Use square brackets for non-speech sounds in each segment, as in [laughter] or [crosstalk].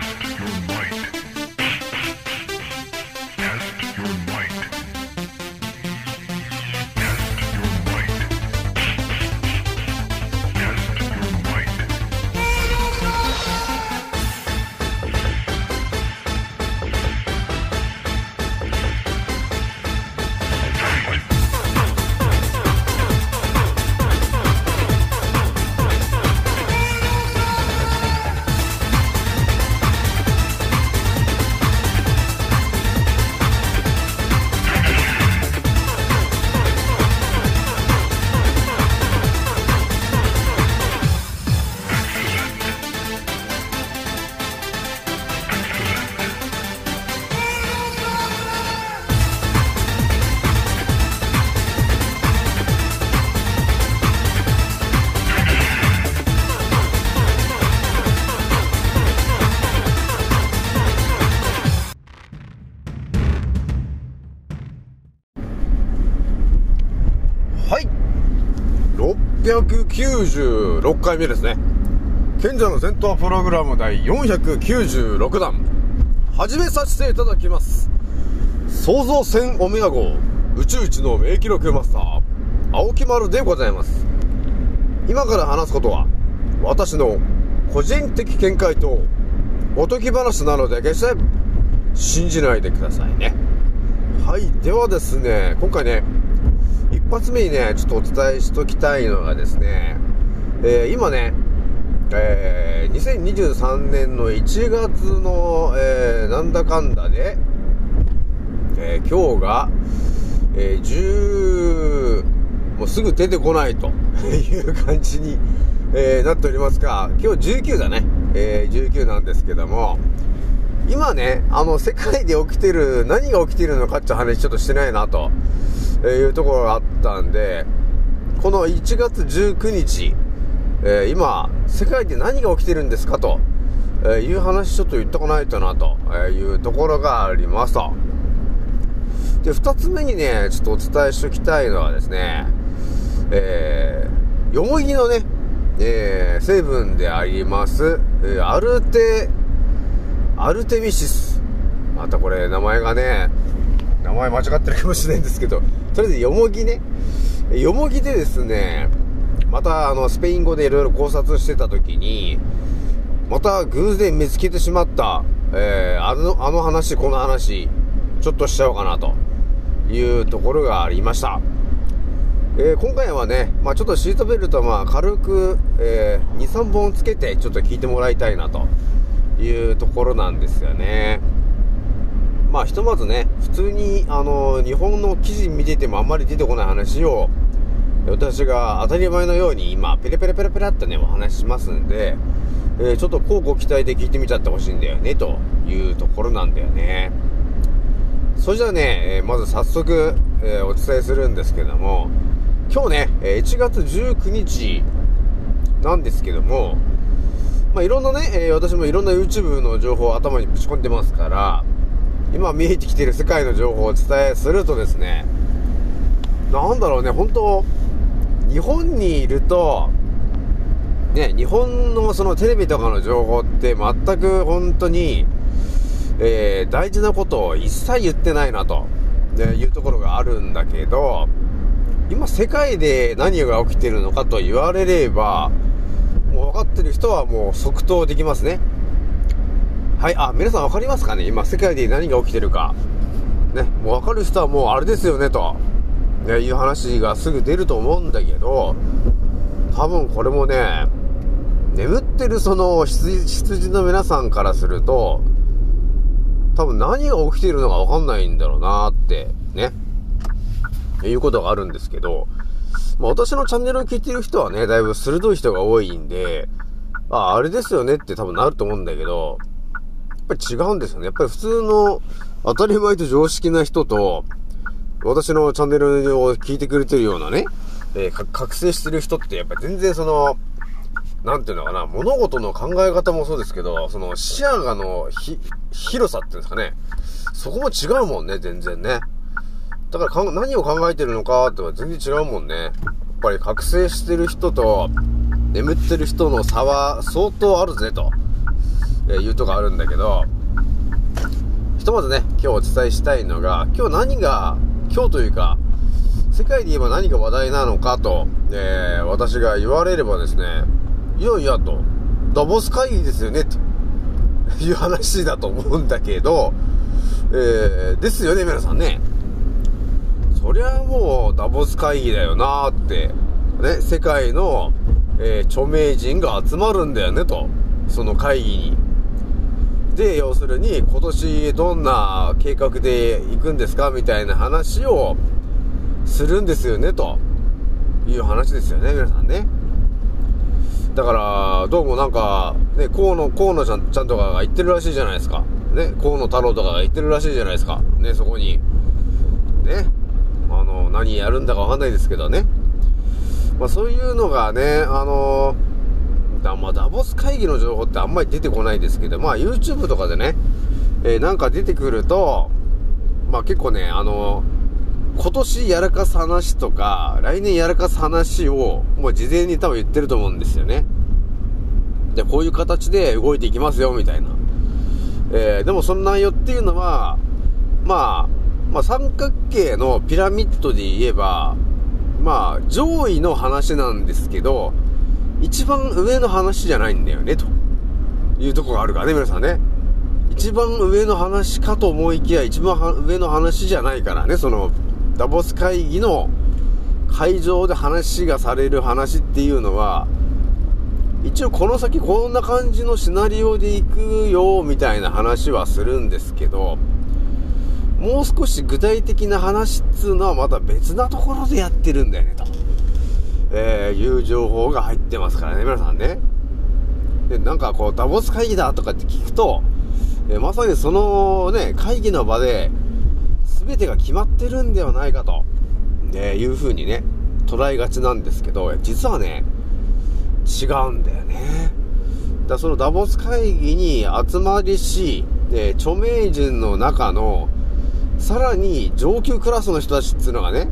Test your might. 696回目ですね。賢者の戦闘プログラム第496弾。始めさせていただきます。創造船オメガ号宇宙一の名記録マスター青木丸でございます。今から話すことは私の個人的見解とおとぎ話なので決して信じないでくださいね。はいではですね今回ね一発目にね、ちょっとお伝えしときたいのがですね、えー今ね、えー2023年の1月の、えーなんだかんだで、えー今日が、え10、もうすぐ出てこないと [laughs] いう感じに、えなっておりますが、今日19だね、え19なんですけども、今ね、あの、世界で起きてる、何が起きてるのかって話ちょっとしてないなと。えーいうところがあったんで、この1月19日、えー今、世界で何が起きてるんですかと、えーいう話ちょっと言っとかないとなとえいうところがありますと。で、2つ目にね、ちょっとお伝えしておきたいのはですね、えー、よもぎのね、えー成分であります、えアルテ、アルテミシス。またこれ名前がね、名前間違ってるかもしれないんですけど、とりあえずよもぎね。よもぎでですね、またあの、スペイン語でいろいろ考察してた時に、また偶然見つけてしまった、えーあの、あの話、この話、ちょっとしちゃおうかなというところがありました。えー今回はね、まあちょっとシートベルトはまあ軽く、えー2、3本つけてちょっと聞いてもらいたいなというところなんですよね。まあひとまずね、普通にあの、日本の記事見ててもあんまり出てこない話を、私が当たり前のように今、ペラペラペラペラってね、お話ししますんで、えーちょっと交互期待で聞いてみちゃってほしいんだよね、というところなんだよね。それじゃあね、えーまず早速、えーお伝えするんですけども、今日ね、え1月19日なんですけども、まあ、いろんなね、え私もいろんな YouTube の情報を頭にぶち込んでますから、今見えてきている世界の情報をお伝えするとですね、なんだろうね、本当日本にいると、ね、日本のそのテレビとかの情報って全く本当に、えー大事なことを一切言ってないなと、ね、いうところがあるんだけど、今世界で何が起きてるのかと言われれば、もう分かってる人はもう即答できますね。はい、あ、皆さん分かりますかね？今世界で何が起きてるか。ね、もう分かる人はもうあれですよね、と、ね、いう話がすぐ出ると思うんだけど、多分これもね、眠ってるその羊の皆さんからすると、多分何が起きているのか分かんないんだろうなって、ね。いうことがあるんですけど、まあ私のチャンネルを聞いてる人はね、だいぶ鋭い人が多いんで、あ、あれですよねって多分なると思うんだけど、ぱり違うんですよね。やっぱり普通の当たり前と常識な人と、私のチャンネルを聞いてくれてるようなね、えー覚醒してる人ってやっぱり全然その、なんていうのかな、物事の考え方もそうですけど、その視野がの、広さっていうんですかね、そこも違うもんね、全然ね。だから何を考えてるのかっては全然違うもんね。やっぱり覚醒してる人と眠ってる人の差は相当あるぜとえーいうとこあるんだけど、ひとまずね、今日お伝えしたいのが、今日何が、今日というか、世界で言えば何が話題なのかと、えー私が言われればですね、いやいやと、ダボス会議ですよね、と [laughs] いう話だと思うんだけど、えーですよね、皆さんね。そりゃもうダボス会議だよなーって、ね、世界の、えー著名人が集まるんだよねと、その会議に。で、要するに今年どんな計画で行くんですかみたいな話をするんですよねという話ですよね、皆さんね。だから、どうもなんか、ね、河野、河野ちゃんちゃんとかが言ってるらしいじゃないですか。ね、河野太郎とかが言ってるらしいじゃないですか。ね、そこに。ね、あの、何やるんだかわかんないですけどね。まあそういうのがね、あのだまあダボス会議の情報ってあんまり出てこないですけど、まあ YouTube とかでね、えーなんか出てくると、まあ結構ね、あの今年やらかす話とか、来年やらかす話を、もう事前に多分言ってると思うんですよね。で、こういう形で動いていきますよ、みたいな。えーでもその内容っていうのは、まあ、まあ三角形のピラミッドで言えば、まあ上位の話なんですけど、一番上の話じゃないんだよね、というとこがあるからね、皆さんね。一番上の話かと思いきや、一番上の話じゃないからね、その、ダボス会議の会場で話がされる話っていうのは、一応この先こんな感じのシナリオで行くよ、みたいな話はするんですけど、もう少し具体的な話っつうのはまた別なところでやってるんだよね、と。えー、いう情報が入ってますからね、皆さんね。で、なんかこう、ダボス会議だとかって聞くと、えーまさにそのね、会議の場で、全てが決まってるんではないかと、えーいう風にね、捉えがちなんですけど、実はね、違うんだよね。だそのダボス会議に集まりし、え著名人の中の、さらに上級クラスの人たちっていうのがね、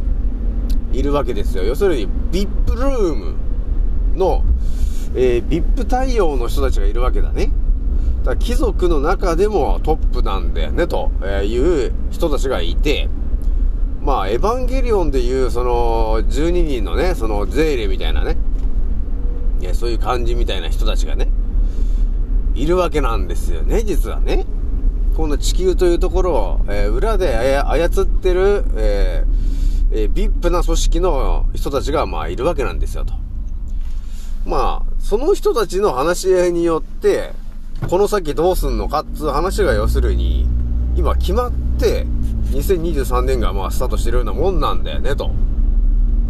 いるわけですよ。要するに、VIP ルームの、えー VIP 対応の人たちがいるわけだね。だから貴族の中でもトップなんだよね、という人たちがいて、まあ、エヴァンゲリオンでいう、その、12人のね、その、ゼーレみたいなね、そういう感じみたいな人たちがね、いるわけなんですよね、実はね。この地球というところを、えー裏で操ってる、えーえー、VIP な組織の人たちが、まあ、いるわけなんですよ、と。まあ、その人たちの話し合いによって、この先どうすんのかっつう話が要するに、今決まって、2023年がまあスタートしてるようなもんなんだよね、と。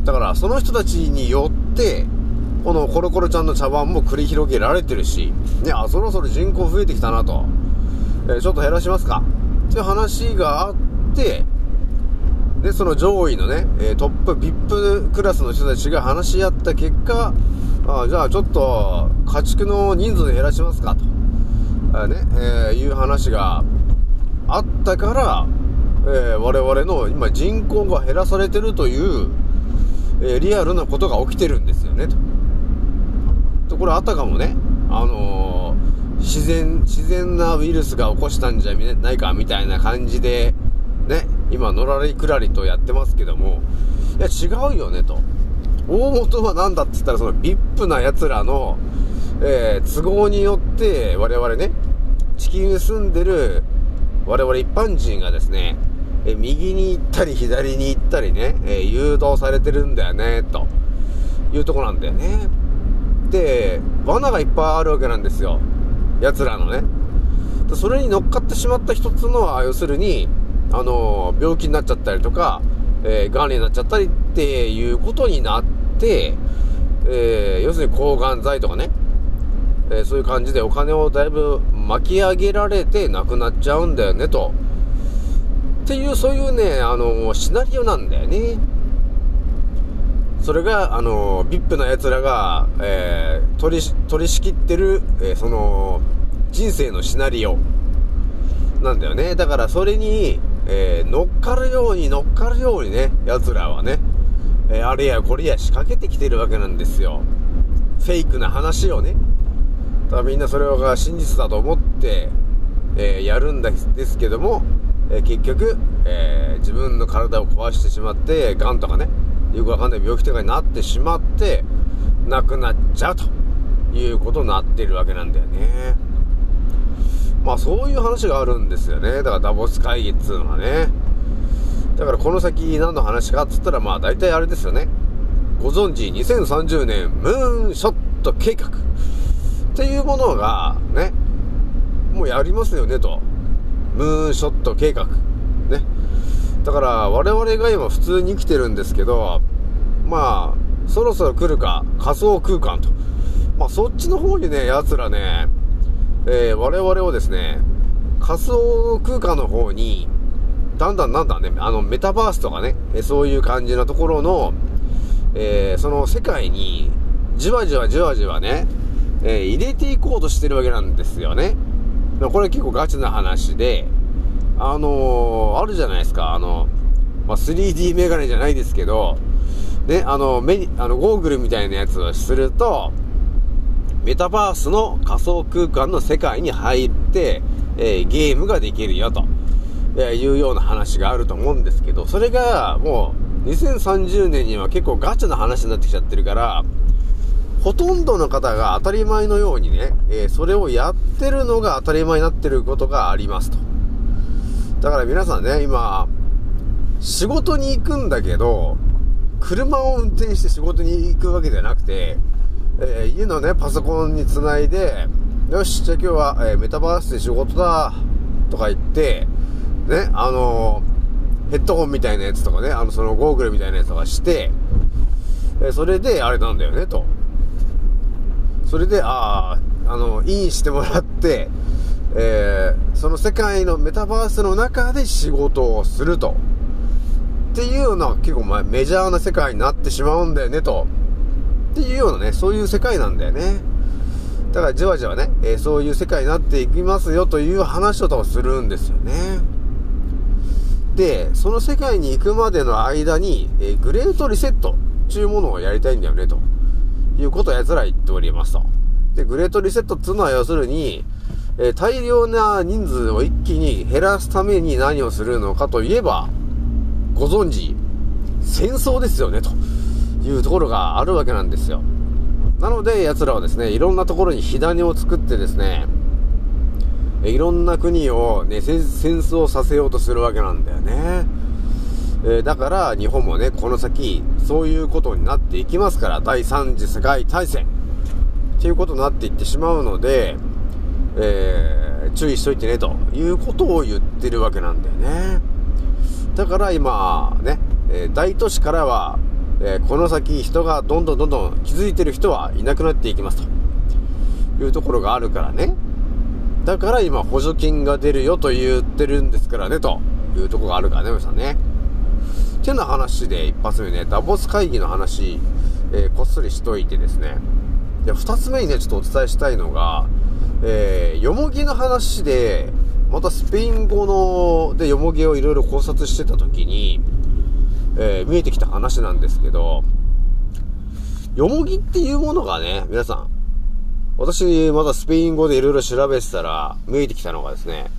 だから、その人たちによって、このコロコロちゃんの茶番も繰り広げられてるし、ね、あ、そろそろ人口増えてきたなと。えーちょっと減らしますかっていう話があって、で、その上位のね、えトップ VIP クラスの人たちが話し合った結果、あじゃあちょっと家畜の人数で減らしますかと、あね、えーいう話があったから、えー我々の今人口が減らされてるという、えーリアルなことが起きてるんですよね、と。とこれあたかもね、あの自然、自然なウイルスが起こしたんじゃないかみたいな感じで、ね、今、のらりくらりとやってますけども、いや、違うよね、と。大元は何だって言ったら、その VIP な奴らの、えー都合によって、我々ね、地球に住んでる我々一般人がですね、え右に行ったり左に行ったりね、えー誘導されてるんだよね、というとこなんだよね。で、罠がいっぱいあるわけなんですよ。奴らのね。それに乗っかってしまった一つのは、要するに、あの病気になっちゃったりとか、えー、癌になっちゃったりっていうことになって、えー要するに抗がん剤とかね、えーそういう感じでお金をだいぶ巻き上げられて亡くなっちゃうんだよね、と。っていう、そういうね、あのシナリオなんだよね。それが、あの、VIP な奴らが、えー取り、取り仕切ってる、えその、人生のシナリオ、なんだよね。だから、それに、えー乗っかるように乗っかるようにね、奴らはね、えーあれやこれや仕掛けてきてるわけなんですよ。フェイクな話をね。からみんなそれが真実だと思って、えーやるんですけども、え結局、え自分の体を壊してしまって、癌とかね、よくわかんない病気とかになってしまって、亡くなっちゃうということになってるわけなんだよね。まあそういう話があるんですよね。だからダボス会議っつうのはね。だからこの先何の話かっつったらまあ大体あれですよね。ご存知2030年ムーンショット計画っていうものがね、もうやりますよねと。ムーンショット計画。ね。だから我々が今普通に生きてるんですけど、まあ、そろそろ来るか仮想空間と。まあそっちの方にね、奴らね、えー我々をですね、仮想空間の方に、だんだんだんだんね、あの、メタバースとかね、そういう感じのところの、えーその世界に、じわじわじわじわね、えー入れていこうとしてるわけなんですよね。これ結構ガチな話で、あのーあるじゃないですか、あの、まあ、3D メガネじゃないですけど、ね、あの、目に、あの、ゴーグルみたいなやつをすると、メタバースの仮想空間の世界に入って、えーゲームができるよと、えいうような話があると思うんですけど、それがもう2030年には結構ガチな話になってきちゃってるから、ほとんどの方が当たり前のようにね、えーそれをやってるのが当たり前になってることがありますと。だから皆さんね、今、仕事に行くんだけど、車を運転して仕事に行くわけじゃなくて、えー家のね、パソコンにつないで、よし、じゃあ今日は、えーメタバースで仕事だ、とか言って、ね、あのーヘッドホンみたいなやつとかね、あの、そのゴーグルみたいなやつとかして、えそれで、あれなんだよね、と。それで、ああ、あの、インしてもらって、えーその世界のメタバースの中で仕事をすると。っていうような結構まあメジャーな世界になってしまうんだよねと。っていうようなね、そういう世界なんだよね。だからじわじわね、えーそういう世界になっていきますよという話を多分するんですよね。で、その世界に行くまでの間に、えーグレートリセットっていうものをやりたいんだよねと。いうことを奴ら言っておりますと。で、グレートリセットっていうのは要するに、えー大量な人数を一気に減らすために何をするのかといえば、ご存知、戦争ですよね、というところがあるわけなんですよ。なので、奴らはですね、いろんなところに火種を作ってですね、いろんな国をね、戦争させようとするわけなんだよね。えーだから、日本もね、この先、そういうことになっていきますから、第三次世界大戦、っていうことになっていってしまうので、えー注意しといてね、ということを言ってるわけなんだよね。だから今、ね、え大都市からは、えーこの先人がどんどんどんどん気づいてる人はいなくなっていきますというところがあるからね。だから今補助金が出るよと言ってるんですからね、というところがあるからね、皆さんね。てな話で一発目ね、ダボス会議の話、えーこっそりしといてですね。で、二つ目にね、ちょっとお伝えしたいのが、えー、よもぎの話で、またスペイン語の、でよもぎをいろいろ考察してた時に、えー見えてきた話なんですけど、よもぎっていうものがね、皆さん、私、まだスペイン語でいろいろ調べてたら、見えてきたのがですね、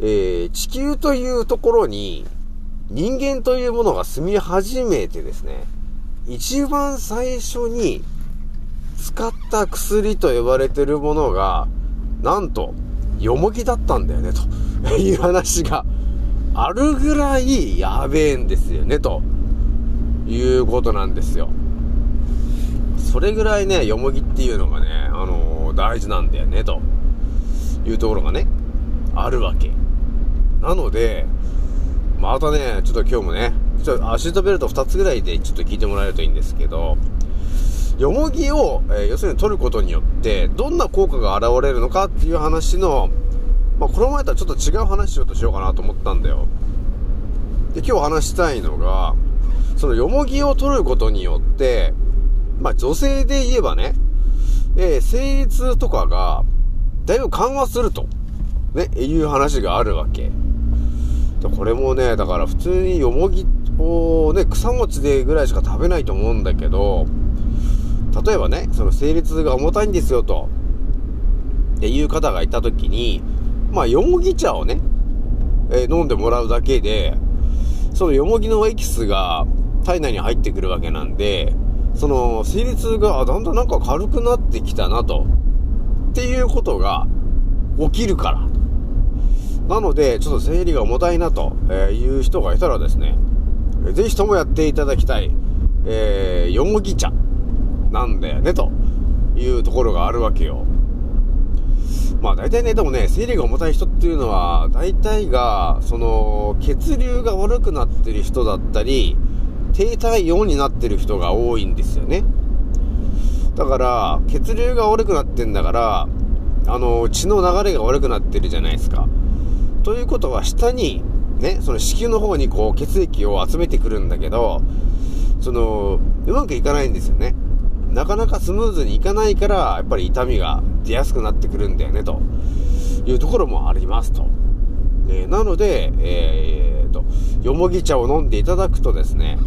えー地球というところに、人間というものが住み始めてですね、一番最初に使った薬と呼ばれてるものが、なんと、よもぎだったんだよね、という話があるぐらいやべえんですよね、ということなんですよ。それぐらいね、よもぎっていうのがね、あのー大事なんだよね、というところがね、あるわけ。なので、またね、ちょっと今日もね、ちょアシートベルト2つぐらいでちょっと聞いてもらえるといいんですけど、よもぎを、えー要するに取ることによって、どんな効果が現れるのかっていう話の、まあ、この前とはちょっと違う話しようとしようかなと思ったんだよ。で、今日話したいのが、そのよもぎを取ることによって、まあ、女性で言えばね、えー生理痛とかが、だいぶ緩和すると、ね、いう話があるわけ。でこれもね、だから普通によもぎをね、草餅でぐらいしか食べないと思うんだけど、例えばね、その生理痛が重たいんですよとっていう方がいた時に、まあ、よもぎ茶をね、えー飲んでもらうだけで、そのよもぎのエキスが体内に入ってくるわけなんで、その、生理痛がだんだんなんか軽くなってきたなと、っていうことが起きるから。なので、ちょっと生理が重たいなとえいう人がいたらですね、ぜひともやっていただきたい、えー、よもぎ茶なんだよね、というところがあるわけよ。まあ大体ね、でもね、生理が重たい人っていうのは、大体が、その、血流が悪くなってる人だったり、低体温になってる人が多いんですよね。だから、血流が悪くなってんだから、あの、血の流れが悪くなってるじゃないですか。ということは、下に、ね、その子宮の方にこう、血液を集めてくるんだけど、その、うまくいかないんですよね。なかなかスムーズにいかないから、やっぱり痛みが出やすくなってくるんだよね、というところもありますと。えなので、えーと、よもぎ茶を飲んでいただくとですね、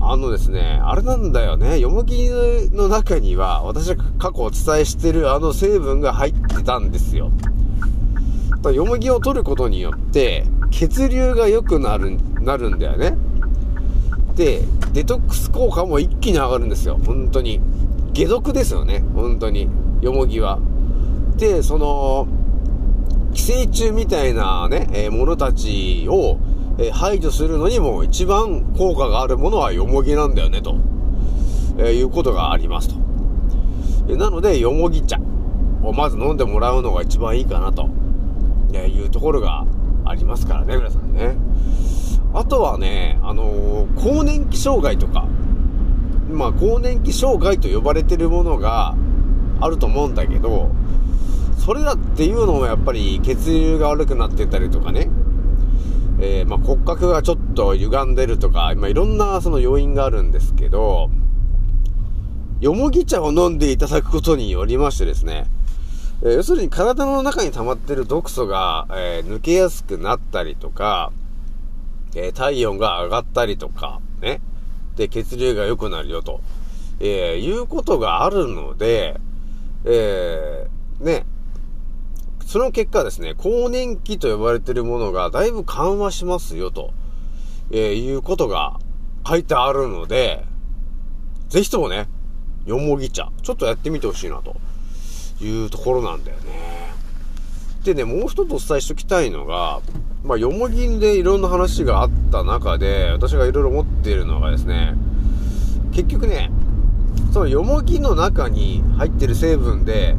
あのですね、あれなんだよね、よもぎの中には、私が過去お伝えしてるあの成分が入ってたんですよ。だよもぎを取ることによって、血流が良くなる、なるんだよね。で、デトックス効果も一気に上がるんですよ。本当に。解毒ですよね。本当に。よもぎは。で、その、寄生虫みたいなね、えーものたちを、えー排除するのにも一番効果があるものはよもぎなんだよね、と、えーいうことがありますと。なので、よもぎ茶をまず飲んでもらうのが一番いいかなと、えいうところがありますからね、皆さんね。あとはね、あのー更年期障害とか、まあ、更年期障害と呼ばれてるものがあると思うんだけど、それらっていうのもやっぱり血流が悪くなってたりとかね、えーまあ、骨格がちょっと歪んでるとか、まあ、いろんなその要因があるんですけど、よもぎ茶を飲んでいただくことによりましてですね、えー要するに体の中に溜まってる毒素が、えー抜けやすくなったりとか、えー体温が上がったりとか、ね。で、血流が良くなるよと、えーいうことがあるので、えーね。その結果ですね、更年期と呼ばれているものがだいぶ緩和しますよと、えーいうことが書いてあるので、ぜひともね、よもぎ茶、ちょっとやってみてほしいなというところなんだよね。でね、もう一つお伝えしておきたいのが、まあ、よもぎでいろんな話があった中で、私がいろいろ持っているのがですね、結局ね、そのよもぎの中に入ってる成分で、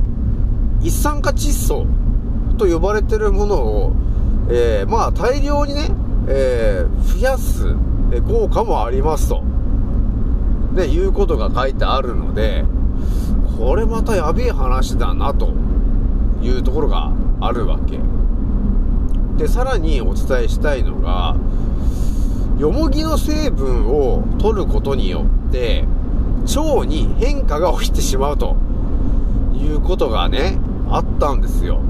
一酸化窒素と呼ばれてるものを、えーまあ大量にね、えー増やす効果もありますと。で、いうことが書いてあるので、これまたやべえ話だなというところがあるわけ。で、さらにお伝えしたいのが、よもぎの成分を取ることによって、腸に変化が起きてしまうということがね、あったんですよ。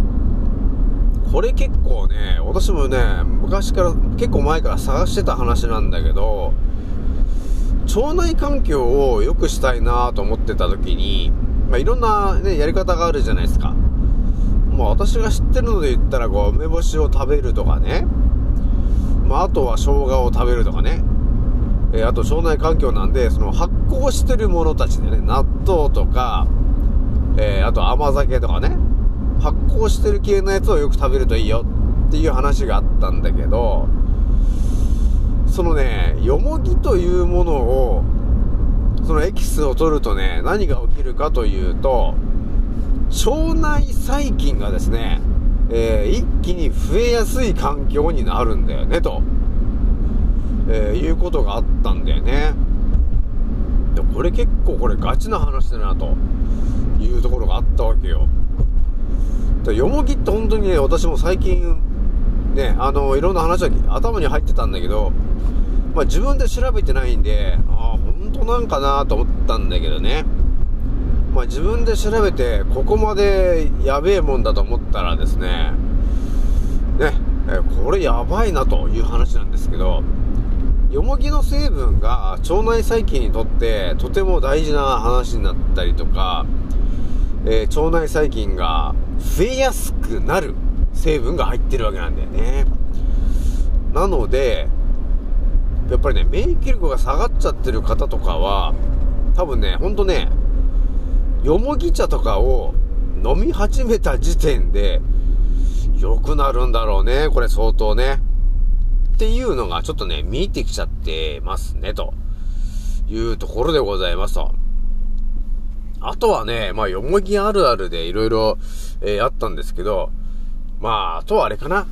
これ結構ね、私もね、昔から、結構前から探してた話なんだけど、腸内環境を良くしたいなと思ってた時に、まあ、いろんなね、やり方があるじゃないですか。まあ私が知ってるので言ったら、こう、梅干しを食べるとかね。まああとは生姜を食べるとかね。えーあと腸内環境なんで、その発酵してるものたちでね、納豆とか、えーあと甘酒とかね。発酵してる系のやつをよく食べるといいよっていう話があったんだけど、そのね、よもぎというものを、そのエキスを取るとね、何が起きるかというと、腸内細菌がですね、えー一気に増えやすい環境になるんだよね、と、えーいうことがあったんだよね。でこれ結構これガチな話だな、というところがあったわけよ。でよもぎって本当にね、私も最近、ね、あの、いろんな話は頭に入ってたんだけど、まあ自分で調べてないんで、ああ、本当なんかなと思ったんだけどね。まあ自分で調べて、ここまでやべえもんだと思ったらですね、ね、えこれやばいなという話なんですけど、よもぎの成分が腸内細菌にとってとても大事な話になったりとか、えー腸内細菌が増えやすくなる成分が入ってるわけなんだよね。なので、やっぱりね、免疫力が下がっちゃってる方とかは、多分ね、ほんとね、よもぎ茶とかを飲み始めた時点で、良くなるんだろうね、これ相当ね。っていうのがちょっとね、見えてきちゃってますね、というところでございますと。あとはね、まあ、よもぎあるあるでいろいろ、えあったんですけど、まあ、あとはあれかな。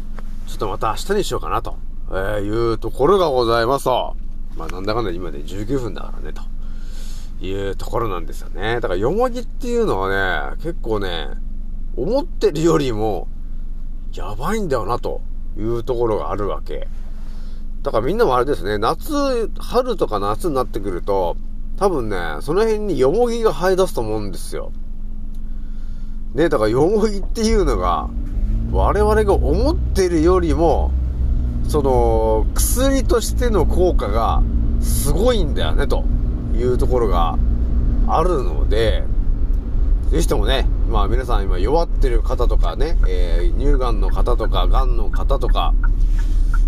ちょっとまた明日にしようかなと、えいうところがございますと。まあ、なんだかんだ今で19分だからね、というところなんですよね。だから、よもぎっていうのはね、結構ね、思ってるよりも、やばいんだよな、というところがあるわけ。だからみんなもあれですね、夏、春とか夏になってくると、多分ね、その辺によもぎが生え出すと思うんですよ。ね、だからよもぎっていうのが、我々が思ってるよりも、その、薬としての効果がすごいんだよね、というところがあるので、ぜひともね、まあ皆さん今弱ってる方とかね、えー乳がんの方とか、がんの方とか、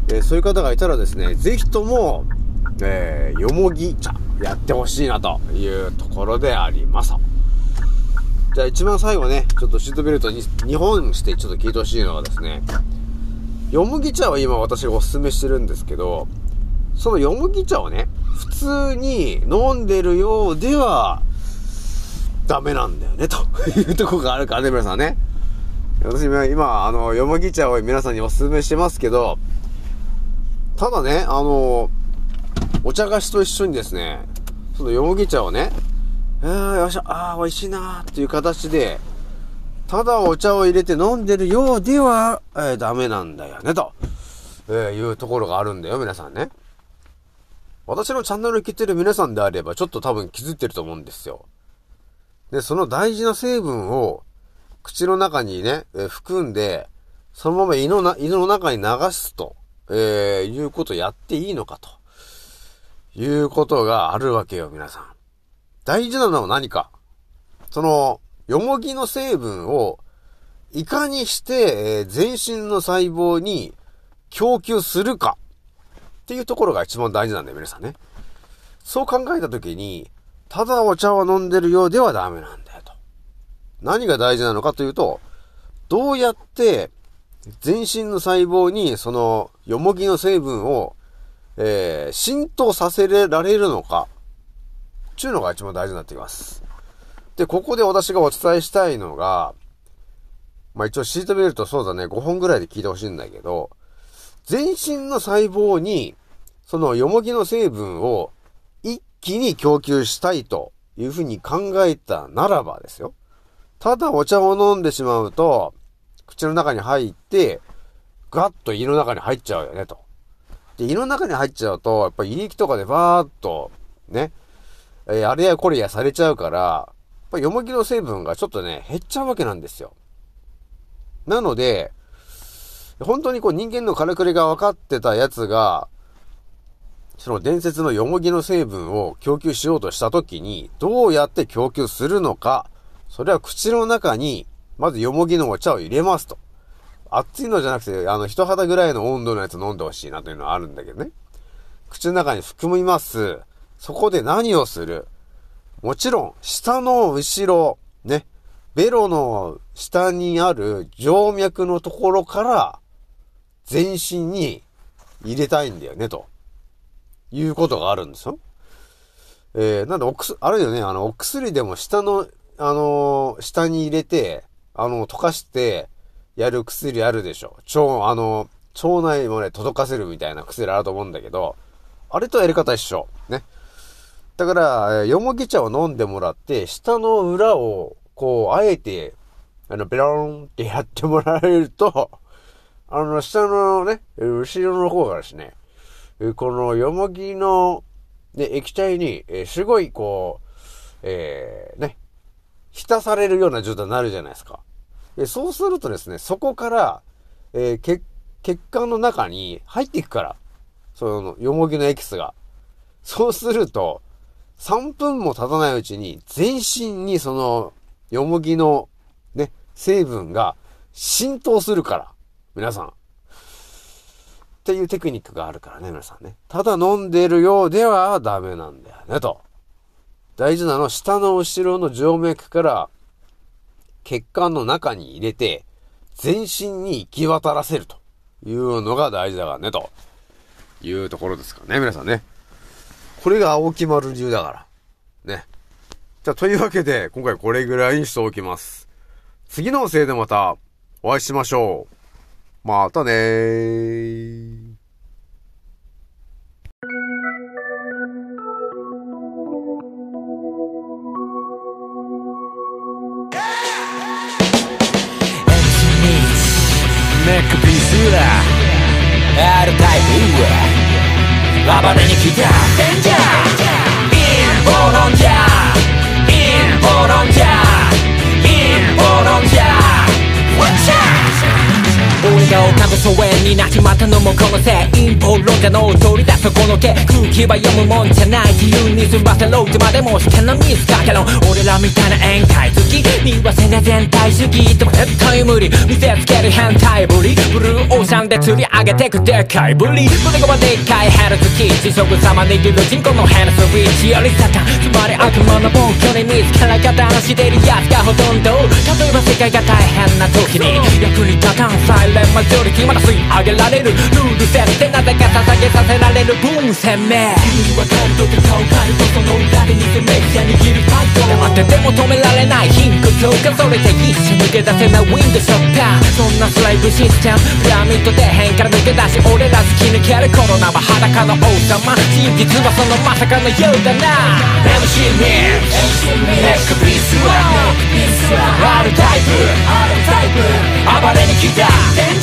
えーそういう方がいたらですね、ぜひとも、えーよもぎ茶やってほしいなというところであります。じゃあ一番最後ね、ちょっとシートベルトに2本してちょっと聞いてほしいのはですね、よもぎ茶は今私がおすすめしてるんですけど、そのよもぎ茶をね、普通に飲んでるようでは、ダメなんだよね、というとこがあるからね、皆さんね。私今、あの、よもぎ茶を皆さんにお勧めしてますけど、ただね、あの、お茶菓子と一緒にですね、そのよもぎ茶をね、あーよっしゃ、あー美味しいなーっていう形で、ただお茶を入れて飲んでるようでは、えーダメなんだよね、と、えーいうところがあるんだよ、皆さんね。私のチャンネルを聞いてる皆さんであれば、ちょっと多分気づいてると思うんですよ。で、その大事な成分を口の中にね、え含んで、そのまま胃のな、胃の中に流すと、えーいうことやっていいのかと。いうことがあるわけよ、皆さん。大事なのは何か。その、よもぎの成分を、いかにして、えー全身の細胞に供給するか。っていうところが一番大事なんだよ、皆さんね。そう考えたときに、ただお茶を飲んでるようではダメなんだよと。何が大事なのかというと、どうやって全身の細胞にそのよもぎの成分を、えー浸透させられるのか、っていうのが一番大事になってきます。で、ここで私がお伝えしたいのが、まあ一応シートベルトそうだね、5本ぐらいで聞いてほしいんだけど、全身の細胞に、そのよもぎの成分を一気に供給したいというふうに考えたならばですよ。ただお茶を飲んでしまうと、口の中に入って、ガッと胃の中に入っちゃうよね、と。で、胃の中に入っちゃうと、やっぱり胃液とかでバーっと、ね、えーあれやこれやされちゃうから、やっぱりよもぎの成分がちょっとね、減っちゃうわけなんですよ。なので、本当にこう人間のからくりが分かってたやつが、その伝説のよもぎの成分を供給しようとしたときに、どうやって供給するのか、それは口の中に、まずよもぎのお茶を入れますと。熱いのじゃなくて、あの、人肌ぐらいの温度のやつ飲んでほしいなというのはあるんだけどね。口の中に含みます。そこで何をする？もちろん、下の後ろ、ね、ベロの下にある静脈のところから、全身に入れたいんだよね、と。いうことがあるんですよ。えー、なんでおくす、あるよね、あの、お薬でも下の、あのー下に入れて、あの、溶かして、やる薬あるでしょ。腸、あの、腸内もね、届かせるみたいな薬あると思うんだけど、あれとやり方一緒。ね。だから、えーよもぎ茶を飲んでもらって、下の裏を、こう、あえて、あの、ベローンってやってもらえると、あの、下のね、後ろの方がですね、このよもぎの、ね、液体に、すごい、こう、えーね、浸されるような状態になるじゃないですか。でそうするとですね、そこから、えー血、血管の中に入っていくから、その、よもぎのエキスが。そうすると、3分も経たないうちに、全身にその、よもぎのね、成分が浸透するから、皆さん。っていうテクニックがあるからね、皆さんね。ただ飲んでるようではダメなんだよね、と。大事なのは下の後ろの静脈から血管の中に入れて全身に行き渡らせるというのが大事だからね、というところですかね、皆さんね。これが青木丸流だから。ね。じゃあ、というわけで、今回これぐらいにしておきます。次のせいでまたお会いしましょう。またねー。ネックピースだ R タイプ暴れに来たデンジャーインボロンジャーインボロンジャーインボロンジャーワッチャーが丘の疎遠になっちまったのもこのせい陰謀論者の取り出すこの毛空気は読むもんじゃない自由に済ませろってまでもしてのミスかけろ俺らみたいな宴会好き見忘れ全体主義でも絶対無理見せつける変態ぶりブルーオーシャンで釣り上げてくでっかいぶり。胸がでっかいヘルツキー地食様握る人口のヘルスリーチよりサタンつまり悪魔の暴挙に見つから方のしてるやつがほとんど例えば世界が大変な時に役に立たんサイレンマジョリティまだ吸い上げられるルール設定なぜか捧げさせられる分鮮明君はカルトで顔カルトその裏で偽メディア握るファイト黙ってても止められない貧困強化それで一瞬抜け出せないウィンドショッターそんなスライブシステムピラミッド底辺から抜け出し俺ら突き抜けるコロナは裸の王様真実はそのまさかのようだな MC ミッネックピースは R タイプ暴れに来た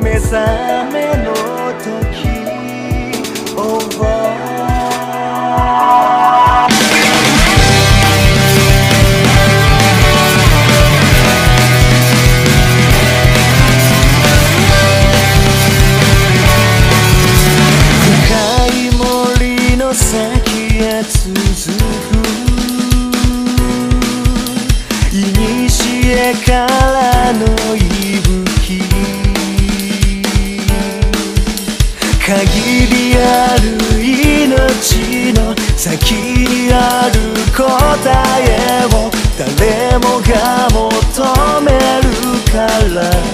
目覚もが求めるから